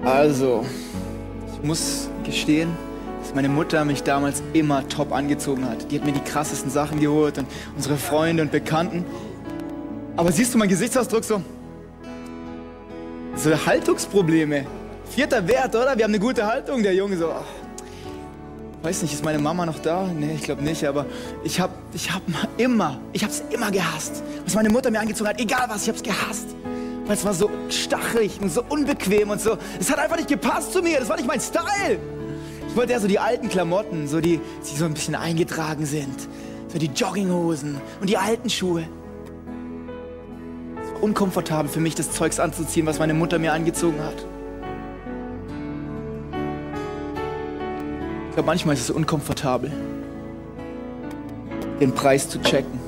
Also, ich muss gestehen, dass meine Mutter mich damals immer top angezogen hat. Die hat mir die krassesten Sachen geholt und unsere Freunde und Bekannten. Aber siehst du meinen Gesichtsausdruck so? So Haltungsprobleme. Vierter Wert, oder? Wir haben eine gute Haltung, der Junge so. Weiß nicht, ist meine Mama noch da? Nee, ich glaube nicht, aber ich hab, ich hab immer, ich hab's immer gehasst. Was meine Mutter mir angezogen hat, egal was, ich hab's gehasst. Weil es war so stachelig und so unbequem und so. Es hat einfach nicht gepasst zu mir, das war nicht mein Style. Ich wollte ja so die alten Klamotten, so die, die so ein bisschen eingetragen sind. So die Jogginghosen und die alten Schuhe. Es war unkomfortabel für mich, das Zeugs anzuziehen, was meine Mutter mir angezogen hat. Ich glaube, manchmal ist es unkomfortabel, den Preis zu checken.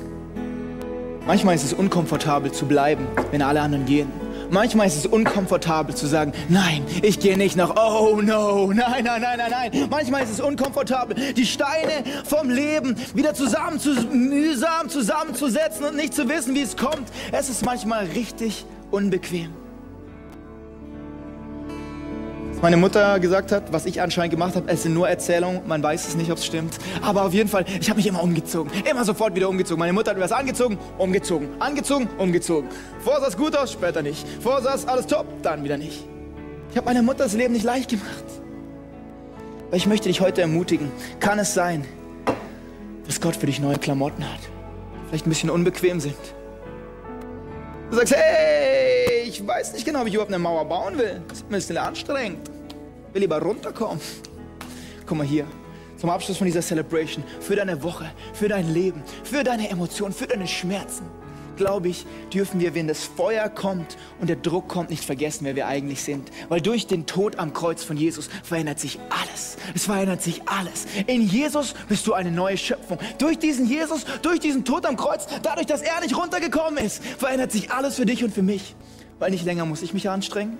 Manchmal ist es unkomfortabel zu bleiben, wenn alle anderen gehen. Manchmal ist es unkomfortabel zu sagen, nein, ich gehe nicht nach, oh no, nein, nein, nein, nein, nein. Manchmal ist es unkomfortabel, die Steine vom Leben wieder zusammen zu, mühsam zusammenzusetzen und nicht zu wissen, wie es kommt. Es ist manchmal richtig unbequem. Meine Mutter gesagt hat, was ich anscheinend gemacht habe, es sind nur Erzählungen, man weiß es nicht, ob es stimmt. Aber auf jeden Fall, ich habe mich immer umgezogen, immer sofort wieder umgezogen. Meine Mutter hat mir was angezogen, umgezogen, angezogen, umgezogen. Vorher sah es gut aus, später nicht. Vorher sah es alles top, dann wieder nicht. Ich habe meiner Mutter das Leben nicht leicht gemacht. Aber ich möchte dich heute ermutigen, kann es sein, dass Gott für dich neue Klamotten hat, vielleicht ein bisschen unbequem sind. Du sagst, hey, ich weiß nicht genau, wie ich überhaupt eine Mauer bauen will. Das ist ein bisschen anstrengend. Will lieber runterkommen. Guck mal hier, zum Abschluss von dieser Celebration, für deine Woche, für dein Leben, für deine Emotionen, für deine Schmerzen. glaube ich, dürfen wir, wenn das Feuer kommt und der Druck kommt, nicht vergessen, wer wir eigentlich sind. Weil durch den Tod am Kreuz von Jesus verändert sich alles. Es verändert sich alles. In Jesus bist du eine neue Schöpfung. Durch diesen Jesus, durch diesen Tod am Kreuz, dadurch, dass er nicht runtergekommen ist, verändert sich alles für dich und für mich. Weil nicht länger muss ich mich anstrengen,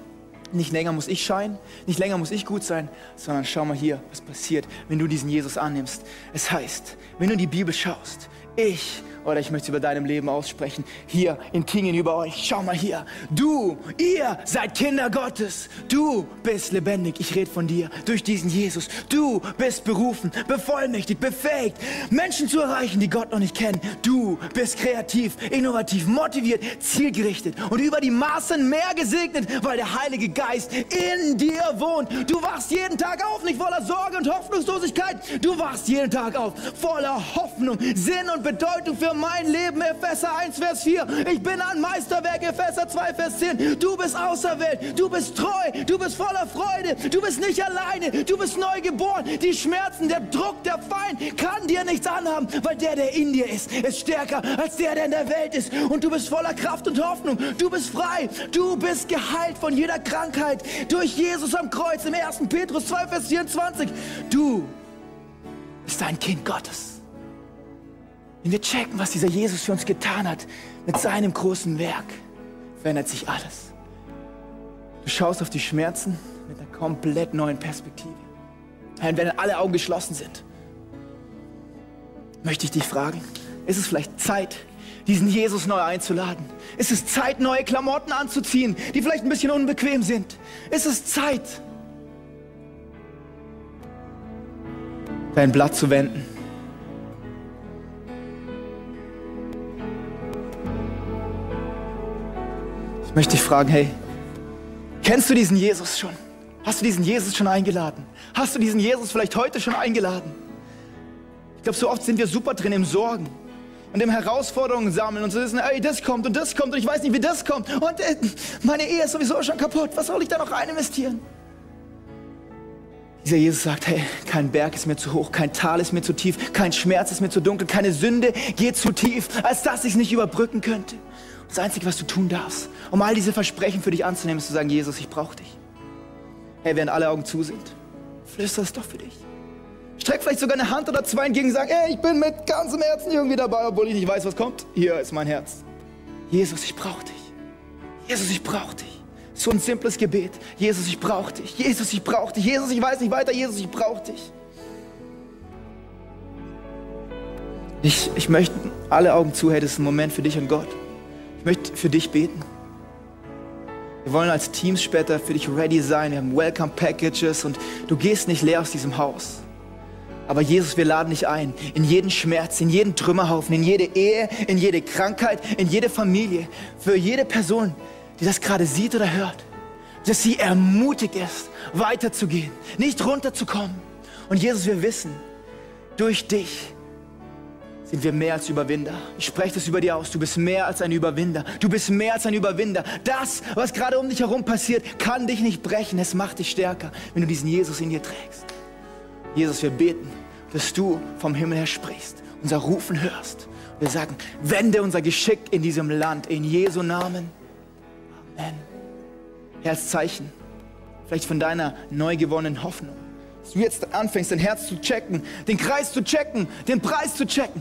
nicht länger muss ich scheinen, nicht länger muss ich gut sein, sondern schau mal hier, was passiert, wenn du diesen Jesus annimmst. Es heißt, wenn du in die Bibel schaust, ich oder ich möchte es über deinem Leben aussprechen. Hier in Tingen über euch. Schau mal hier. Du, ihr seid Kinder Gottes. Du bist lebendig. Ich rede von dir durch diesen Jesus. Du bist berufen, bevollmächtigt, befähigt, Menschen zu erreichen, die Gott noch nicht kennen. Du bist kreativ, innovativ, motiviert, zielgerichtet und über die Maßen mehr gesegnet, weil der Heilige Geist in dir wohnt. Du wachst jeden Tag auf, nicht voller Sorge und Hoffnungslosigkeit. Du wachst jeden Tag auf, voller Hoffnung, Sinn und Bedeutung für mein Leben. Epheser 1, Vers 4. Ich bin ein Meisterwerk. Epheser 2, Vers 10. Du bist auserwählt. Du bist treu. Du bist voller Freude. Du bist nicht alleine. Du bist neu geboren. Die Schmerzen, der Druck, der Feind kann dir nichts anhaben, weil der, der in dir ist, ist stärker als der, der in der Welt ist. Und du bist voller Kraft und Hoffnung. Du bist frei. Du bist geheilt von jeder Krankheit durch Jesus am Kreuz im 1. Petrus 2, Vers 24. Du bist ein Kind Gottes. Wenn wir checken, was dieser Jesus für uns getan hat, mit seinem großen Werk, verändert sich alles. Du schaust auf die Schmerzen mit einer komplett neuen Perspektive. Und wenn alle Augen geschlossen sind, möchte ich dich fragen, ist es vielleicht Zeit, diesen Jesus neu einzuladen? Ist es Zeit, neue Klamotten anzuziehen, die vielleicht ein bisschen unbequem sind? Ist es Zeit, dein Blatt zu wenden? Möchte dich fragen, hey, kennst du diesen Jesus schon? Hast du diesen Jesus schon eingeladen? Hast du diesen Jesus vielleicht heute schon eingeladen? Ich glaube, so oft sind wir super drin im Sorgen und im Herausforderungen sammeln und so wissen, ey, das kommt und das kommt und ich weiß nicht, wie das kommt und äh, meine Ehe ist sowieso schon kaputt. Was soll ich da noch rein investieren? Dieser Jesus sagt, hey, kein Berg ist mir zu hoch, kein Tal ist mir zu tief, kein Schmerz ist mir zu dunkel, keine Sünde geht zu tief, als dass ich es nicht überbrücken könnte. Das Einzige, was du tun darfst, um all diese Versprechen für dich anzunehmen, ist zu sagen, Jesus, ich brauche dich. Hey, während alle Augen zu sind, flüster es doch für dich. Streck vielleicht sogar eine Hand oder zwei entgegen und sag, hey, ich bin mit ganzem Herzen irgendwie dabei, obwohl ich nicht weiß, was kommt. Hier ist mein Herz. Jesus, ich brauche dich. Jesus, ich brauche dich. So ein simples Gebet. Jesus, ich brauche dich. Jesus, ich brauche dich. Jesus, ich weiß nicht weiter. Jesus, ich brauche dich. Ich, ich möchte alle Augen zu, hey, das ist ein Moment für dich und Gott. Ich möchte für dich beten. Wir wollen als Teams später für dich ready sein. Wir haben Welcome Packages und du gehst nicht leer aus diesem Haus. Aber Jesus, wir laden dich ein in jeden Schmerz, in jeden Trümmerhaufen, in jede Ehe, in jede Krankheit, in jede Familie, für jede Person, die das gerade sieht oder hört, dass sie ermutigt ist, weiterzugehen, nicht runterzukommen. Und Jesus, wir wissen, durch dich sind wir mehr als Überwinder. Ich spreche das über dir aus. Du bist mehr als ein Überwinder. Du bist mehr als ein Überwinder. Das, was gerade um dich herum passiert, kann dich nicht brechen. Es macht dich stärker, wenn du diesen Jesus in dir trägst. Jesus, wir beten, dass du vom Himmel her sprichst, unser Rufen hörst. Wir sagen, wende unser Geschick in diesem Land, in Jesu Namen. Amen. Herr, als Zeichen, vielleicht von deiner neu gewonnenen Hoffnung, dass du jetzt anfängst, dein Herz zu checken, den Kreis zu checken, den Preis zu checken.